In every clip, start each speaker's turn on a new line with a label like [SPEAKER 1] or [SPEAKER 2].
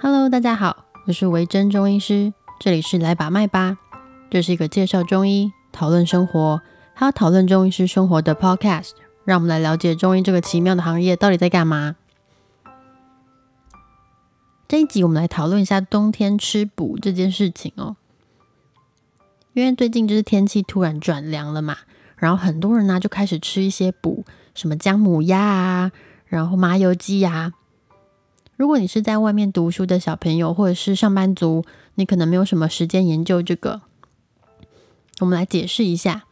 [SPEAKER 1] Hello，大家好，我是维珍中医师，这里是来把脉吧，这是一个介绍中医、讨论生活，还有讨论中医师生活的 Podcast，让我们来了解中医这个奇妙的行业到底在干嘛。这一集我们来讨论一下冬天吃补这件事情哦，因为最近就是天气突然转凉了嘛，然后很多人呢就开始吃一些补，什么姜母鸭啊，然后麻油鸡呀。如果你是在外面读书的小朋友，或者是上班族，你可能没有什么时间研究这个。我们来解释一下。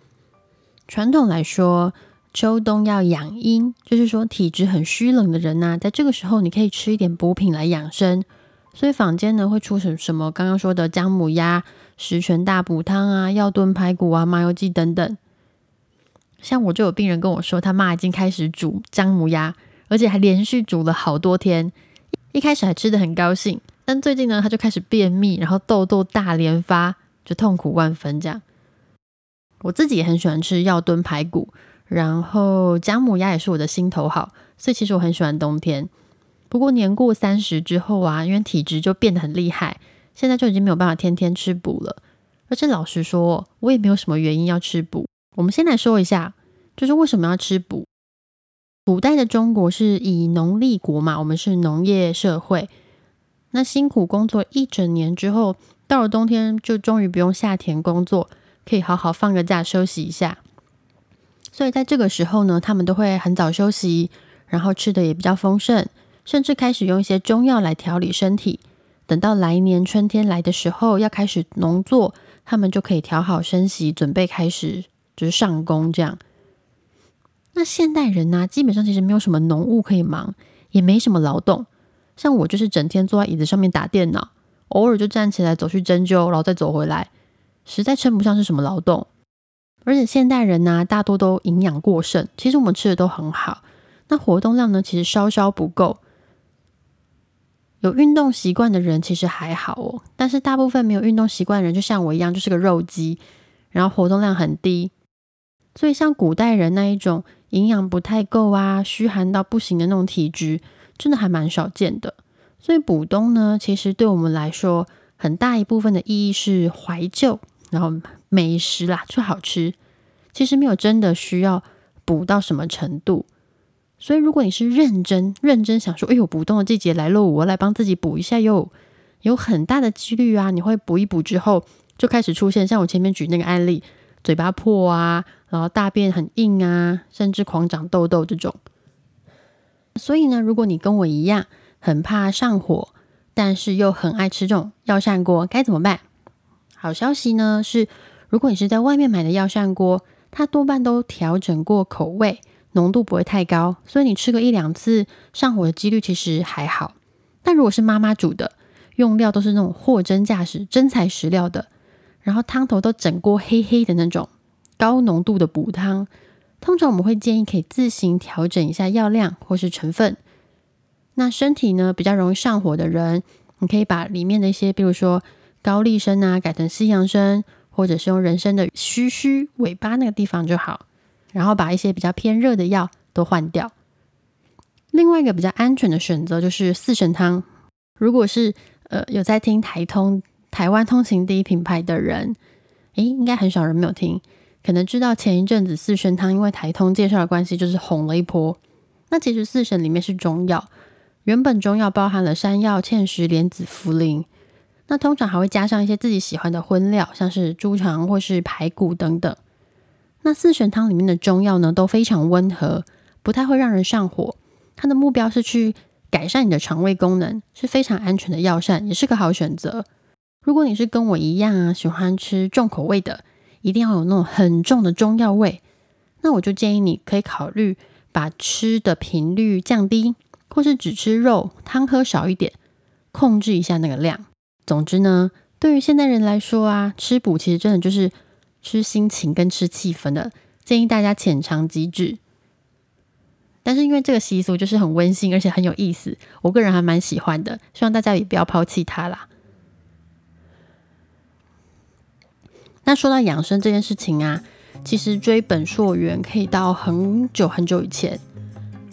[SPEAKER 1] 传统来说，秋冬要养阴，就是说体质很虚冷的人呐，在这个时候你可以吃一点补品来养生。所以坊间呢会出什什么刚刚说的姜母鸭、十全大补汤啊、药炖排骨啊、麻油鸡等等。像我就有病人跟我说，他妈已经开始煮姜母鸭，而且还连续煮了好多天。一开始还吃的很高兴，但最近呢，他就开始便秘，然后痘痘大连发，就痛苦万分。这样，我自己也很喜欢吃药炖排骨，然后姜母鸭也是我的心头好，所以其实我很喜欢冬天。不过年过三十之后啊，因为体质就变得很厉害，现在就已经没有办法天天吃补了。而且老实说，我也没有什么原因要吃补。我们先来说一下，就是为什么要吃补。古代的中国是以农立国嘛，我们是农业社会。那辛苦工作一整年之后，到了冬天就终于不用下田工作，可以好好放个假休息一下。所以在这个时候呢，他们都会很早休息，然后吃的也比较丰盛，甚至开始用一些中药来调理身体。等到来年春天来的时候，要开始农作，他们就可以调好身息，准备开始就是上工这样。那现代人呢，基本上其实没有什么农务可以忙，也没什么劳动。像我就是整天坐在椅子上面打电脑，偶尔就站起来走去针灸，然后再走回来，实在称不上是什么劳动。而且现代人呢，大多都营养过剩，其实我们吃的都很好，那活动量呢，其实稍稍不够。有运动习惯的人其实还好哦，但是大部分没有运动习惯的人，就像我一样，就是个肉鸡，然后活动量很低。所以像古代人那一种。营养不太够啊，虚寒到不行的那种体质，真的还蛮少见的。所以补冬呢，其实对我们来说，很大一部分的意义是怀旧，然后美食啦，就好吃。其实没有真的需要补到什么程度。所以如果你是认真认真想说，哎呦，补冬的季节来喽，我来帮自己补一下哟，有很大的几率啊，你会补一补之后，就开始出现像我前面举那个案例，嘴巴破啊。然后大便很硬啊，甚至狂长痘痘这种。所以呢，如果你跟我一样很怕上火，但是又很爱吃这种药膳锅，该怎么办？好消息呢是，如果你是在外面买的药膳锅，它多半都调整过口味，浓度不会太高，所以你吃个一两次上火的几率其实还好。但如果是妈妈煮的，用料都是那种货真价实、真材实料的，然后汤头都整锅黑黑的那种。高浓度的补汤，通常我们会建议可以自行调整一下药量或是成分。那身体呢比较容易上火的人，你可以把里面的一些，比如说高丽参啊，改成西洋参，或者是用人参的须须尾巴那个地方就好。然后把一些比较偏热的药都换掉。另外一个比较安全的选择就是四神汤。如果是呃有在听台通台湾通勤第一品牌的人，诶，应该很少人没有听。可能知道前一阵子四神汤因为台通介绍的关系，就是红了一波。那其实四神里面是中药，原本中药包含了山药、芡实、莲子、茯苓，那通常还会加上一些自己喜欢的荤料，像是猪肠或是排骨等等。那四神汤里面的中药呢，都非常温和，不太会让人上火。它的目标是去改善你的肠胃功能，是非常安全的药膳，也是个好选择。如果你是跟我一样啊，喜欢吃重口味的。一定要有那种很重的中药味，那我就建议你可以考虑把吃的频率降低，或是只吃肉汤喝少一点，控制一下那个量。总之呢，对于现代人来说啊，吃补其实真的就是吃心情跟吃气氛的，建议大家浅尝即止。但是因为这个习俗就是很温馨，而且很有意思，我个人还蛮喜欢的，希望大家也不要抛弃它啦。那说到养生这件事情啊，其实追本溯源可以到很久很久以前。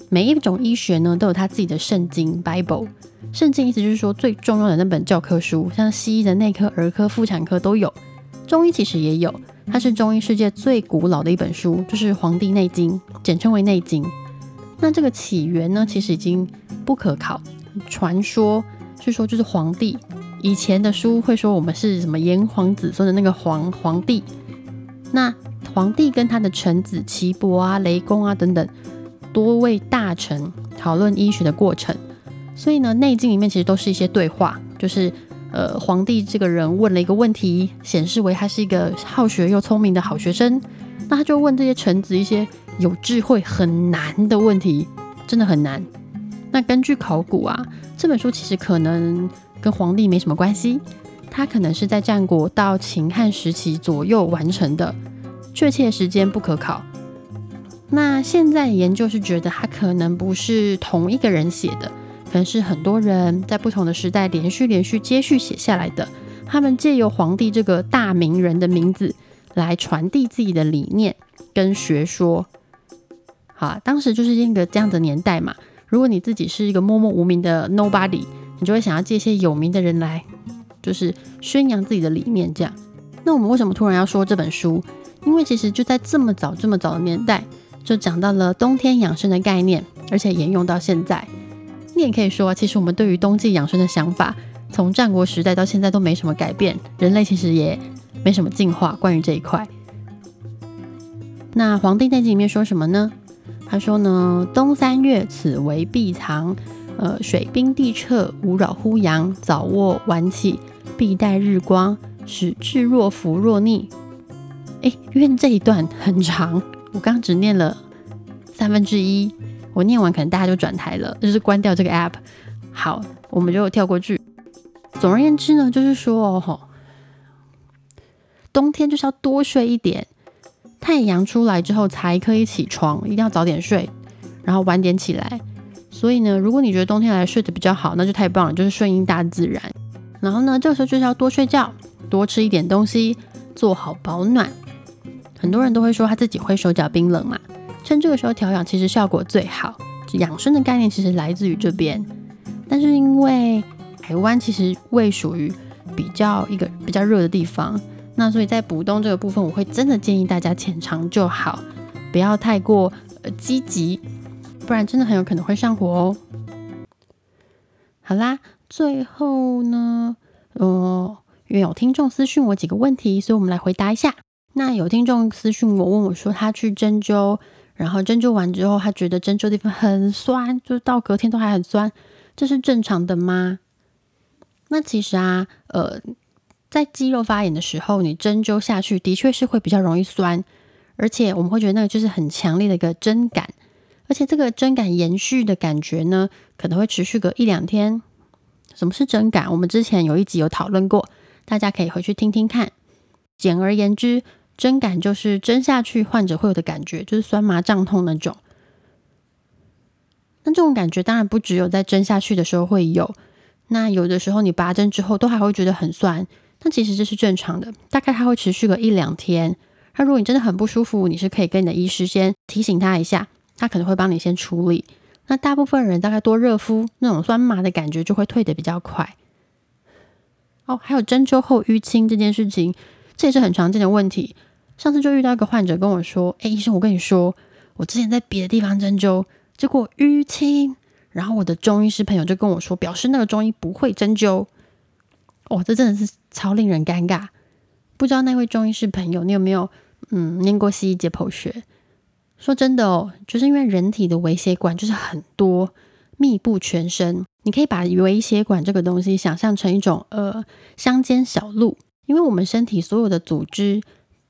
[SPEAKER 1] 每一种医学呢都有它自己的圣经 Bible，圣经意思就是说最重要的那本教科书，像西医的内科、儿科、妇产科都有，中医其实也有，它是中医世界最古老的一本书，就是《黄帝内经》，简称为《内经》。那这个起源呢，其实已经不可考，传说是说就是皇帝以前的书会说我们是什么炎黄子孙的那个皇皇帝，那皇帝跟他的臣子岐伯啊、雷公啊等等多位大臣讨论医学的过程。所以呢，《内经》里面其实都是一些对话，就是呃，皇帝这个人问了一个问题，显示为他是一个好学又聪明的好学生，那他就问这些臣子一些有智慧很难的问题，真的很难。那根据考古啊，这本书其实可能跟皇帝没什么关系，它可能是在战国到秦汉时期左右完成的，确切时间不可考。那现在研究是觉得它可能不是同一个人写的。可能是很多人在不同的时代连续、连续、接续写下来的。他们借由皇帝这个大名人的名字来传递自己的理念跟学说。好，当时就是一个这样的年代嘛。如果你自己是一个默默无名的 nobody，你就会想要借一些有名的人来，就是宣扬自己的理念。这样，那我们为什么突然要说这本书？因为其实就在这么早、这么早的年代，就讲到了冬天养生的概念，而且沿用到现在。你也可以说，其实我们对于冬季养生的想法，从战国时代到现在都没什么改变，人类其实也没什么进化。关于这一块，那《黄帝内经》里面说什么呢？他说呢，冬三月，此为闭藏，呃，水冰地澈，无扰乎阳。早卧晚起，必待日光，使志若浮若逆。哎，因为这一段很长，我刚只念了三分之一。我念完，可能大家就转台了，就是关掉这个 app。好，我们就跳过去。总而言之呢，就是说，哦，冬天就是要多睡一点，太阳出来之后才可以起床，一定要早点睡，然后晚点起来。所以呢，如果你觉得冬天来睡得比较好，那就太棒了，就是顺应大自然。然后呢，这个时候就是要多睡觉，多吃一点东西，做好保暖。很多人都会说他自己会手脚冰冷嘛。趁这个时候调养，其实效果最好。养生的概念其实来自于这边，但是因为台湾其实位属于比较一个比较热的地方，那所以在补冬这个部分，我会真的建议大家浅尝就好，不要太过呃积极，不然真的很有可能会上火哦。好啦，最后呢，呃，因为有听众私讯我几个问题，所以我们来回答一下。那有听众私讯我，问我说他去针灸。然后针灸完之后，他觉得针灸地方很酸，就到隔天都还很酸，这是正常的吗？那其实啊，呃，在肌肉发炎的时候，你针灸下去的确是会比较容易酸，而且我们会觉得那个就是很强烈的一个针感，而且这个针感延续的感觉呢，可能会持续个一两天。什么是针感？我们之前有一集有讨论过，大家可以回去听听看。简而言之。针感就是针下去，患者会有的感觉，就是酸麻胀痛那种。那这种感觉当然不只有在针下去的时候会有，那有的时候你拔针之后都还会觉得很酸，但其实这是正常的，大概它会持续个一两天。那如果你真的很不舒服，你是可以跟你的医师先提醒他一下，他可能会帮你先处理。那大部分人大概多热敷，那种酸麻的感觉就会退的比较快。哦，还有针灸后淤青这件事情。这也是很常见的问题。上次就遇到一个患者跟我说：“哎，医生，我跟你说，我之前在别的地方针灸，结果淤青。然后我的中医师朋友就跟我说，表示那个中医不会针灸。哦，这真的是超令人尴尬。不知道那位中医师朋友，你有没有嗯念过西医解剖学？说真的哦，就是因为人体的微血管就是很多，密布全身。你可以把微血管这个东西想象成一种呃乡间小路。”因为我们身体所有的组织，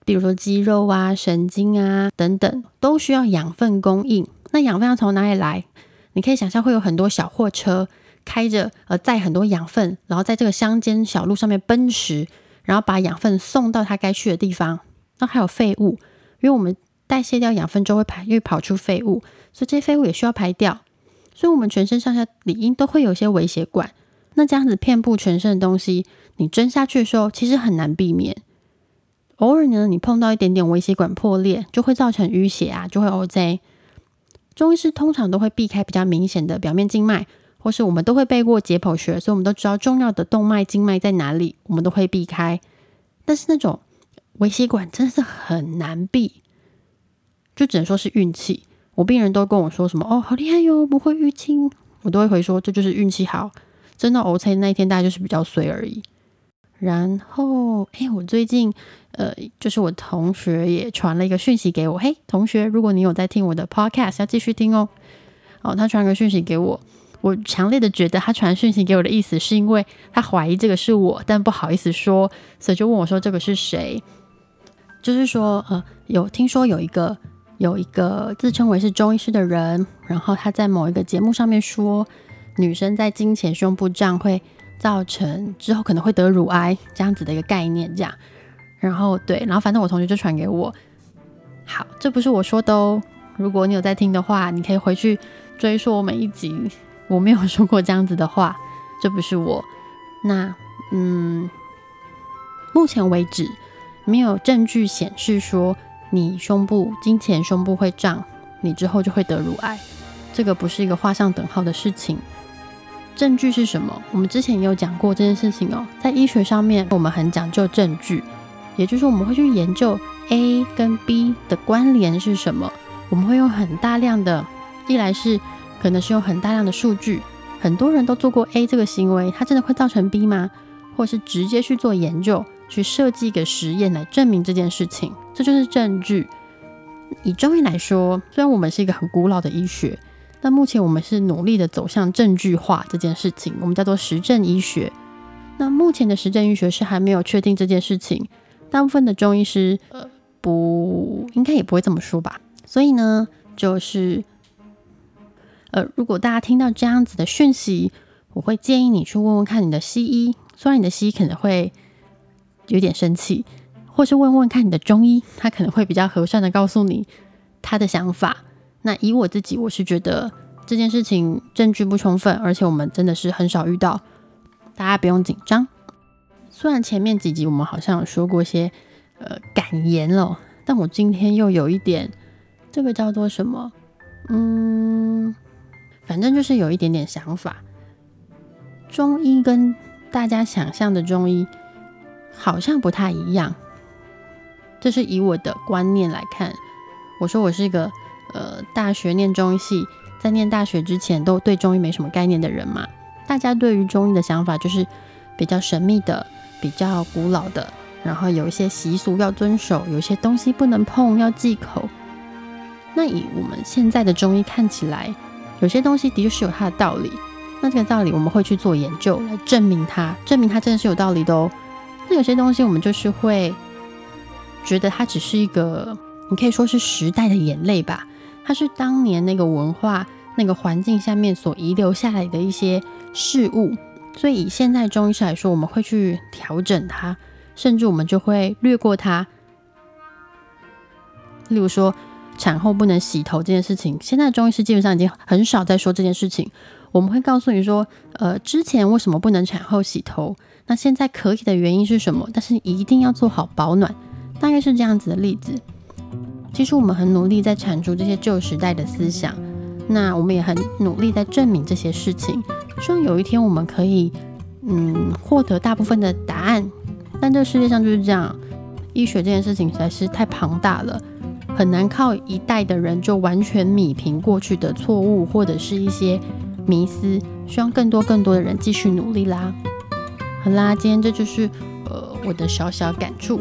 [SPEAKER 1] 比如说肌肉啊、神经啊等等，都需要养分供应。那养分要从哪里来？你可以想象会有很多小货车开着，呃，载很多养分，然后在这个乡间小路上面奔驰，然后把养分送到它该去的地方。那还有废物，因为我们代谢掉养分就会排，会跑出废物，所以这些废物也需要排掉。所以，我们全身上下理应都会有一些微血管。那这样子遍布全身的东西。你针下去的时候，其实很难避免。偶尔呢，你碰到一点点微血管破裂，就会造成淤血啊，就会 O J。中医师通常都会避开比较明显的表面静脉，或是我们都会背过解剖学，所以我们都知道重要的动脉、经脉在哪里，我们都会避开。但是那种微血管真的是很难避，就只能说是运气。我病人都跟我说什么哦，好厉害哟，不会淤青，我都会回说这就是运气好。真的 O C 那一天大概就是比较衰而已。然后，哎，我最近呃，就是我同学也传了一个讯息给我，嘿，同学，如果你有在听我的 Podcast，要继续听哦。哦，他传个讯息给我。我强烈的觉得他传讯息给我的意思是因为他怀疑这个是我，但不好意思说，所以就问我说这个是谁？就是说，呃，有听说有一个有一个自称为是中医师的人，然后他在某一个节目上面说，女生在经前胸部胀会造成之后可能会得乳癌这样子的一个概念，这样。然后对，然后反正我同学就传给我，好，这不是我说的哦。如果你有在听的话，你可以回去追溯我每一集。我没有说过这样子的话，这不是我。那嗯，目前为止没有证据显示说你胸部经前胸部会胀，你之后就会得乳癌，这个不是一个画上等号的事情。证据是什么？我们之前也有讲过这件事情哦。在医学上面，我们很讲究证据，也就是我们会去研究 A 跟 B 的关联是什么，我们会用很大量的，一来是。可能是用很大量的数据，很多人都做过 A 这个行为，它真的会造成 B 吗？或是直接去做研究，去设计一个实验来证明这件事情，这就是证据。以中医来说，虽然我们是一个很古老的医学，但目前我们是努力的走向证据化这件事情，我们叫做实证医学。那目前的实证医学是还没有确定这件事情，大部分的中医师呃不应该也不会这么说吧。所以呢，就是。呃，如果大家听到这样子的讯息，我会建议你去问问看你的西医，虽然你的西医可能会有点生气，或是问问看你的中医，他可能会比较和善的告诉你他的想法。那以我自己，我是觉得这件事情证据不充分，而且我们真的是很少遇到，大家不用紧张。虽然前面几集我们好像有说过些呃感言了，但我今天又有一点，这个叫做什么？嗯。反正就是有一点点想法，中医跟大家想象的中医好像不太一样。这是以我的观念来看，我说我是一个呃大学念中医系，在念大学之前都对中医没什么概念的人嘛。大家对于中医的想法就是比较神秘的、比较古老的，然后有一些习俗要遵守，有些东西不能碰，要忌口。那以我们现在的中医看起来。有些东西的确是有它的道理，那这个道理我们会去做研究来证明它，证明它真的是有道理的哦。那有些东西我们就是会觉得它只是一个，你可以说是时代的眼泪吧，它是当年那个文化、那个环境下面所遗留下来的一些事物，所以以现在中医师来说，我们会去调整它，甚至我们就会略过它，例如说。产后不能洗头这件事情，现在中医师基本上已经很少在说这件事情。我们会告诉你说，呃，之前为什么不能产后洗头？那现在可以的原因是什么？但是一定要做好保暖，大概是这样子的例子。其实我们很努力在铲除这些旧时代的思想，那我们也很努力在证明这些事情。希望有一天我们可以，嗯，获得大部分的答案。但这个世界上就是这样，医学这件事情实在是太庞大了。很难靠一代的人就完全米平过去的错误或者是一些迷思，希望更多更多的人继续努力啦。好啦，今天这就是呃我的小小感触。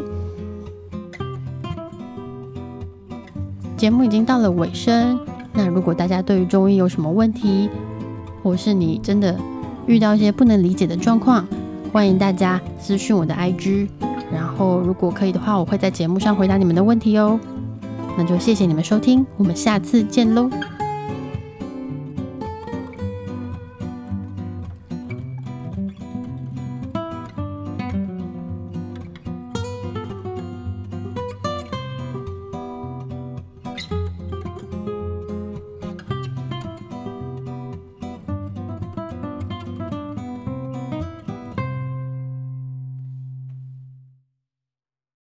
[SPEAKER 1] 节目已经到了尾声，那如果大家对于中医有什么问题，或是你真的遇到一些不能理解的状况，欢迎大家私讯我的 IG，然后如果可以的话，我会在节目上回答你们的问题哦。那就谢谢你们收听，我们下次见喽。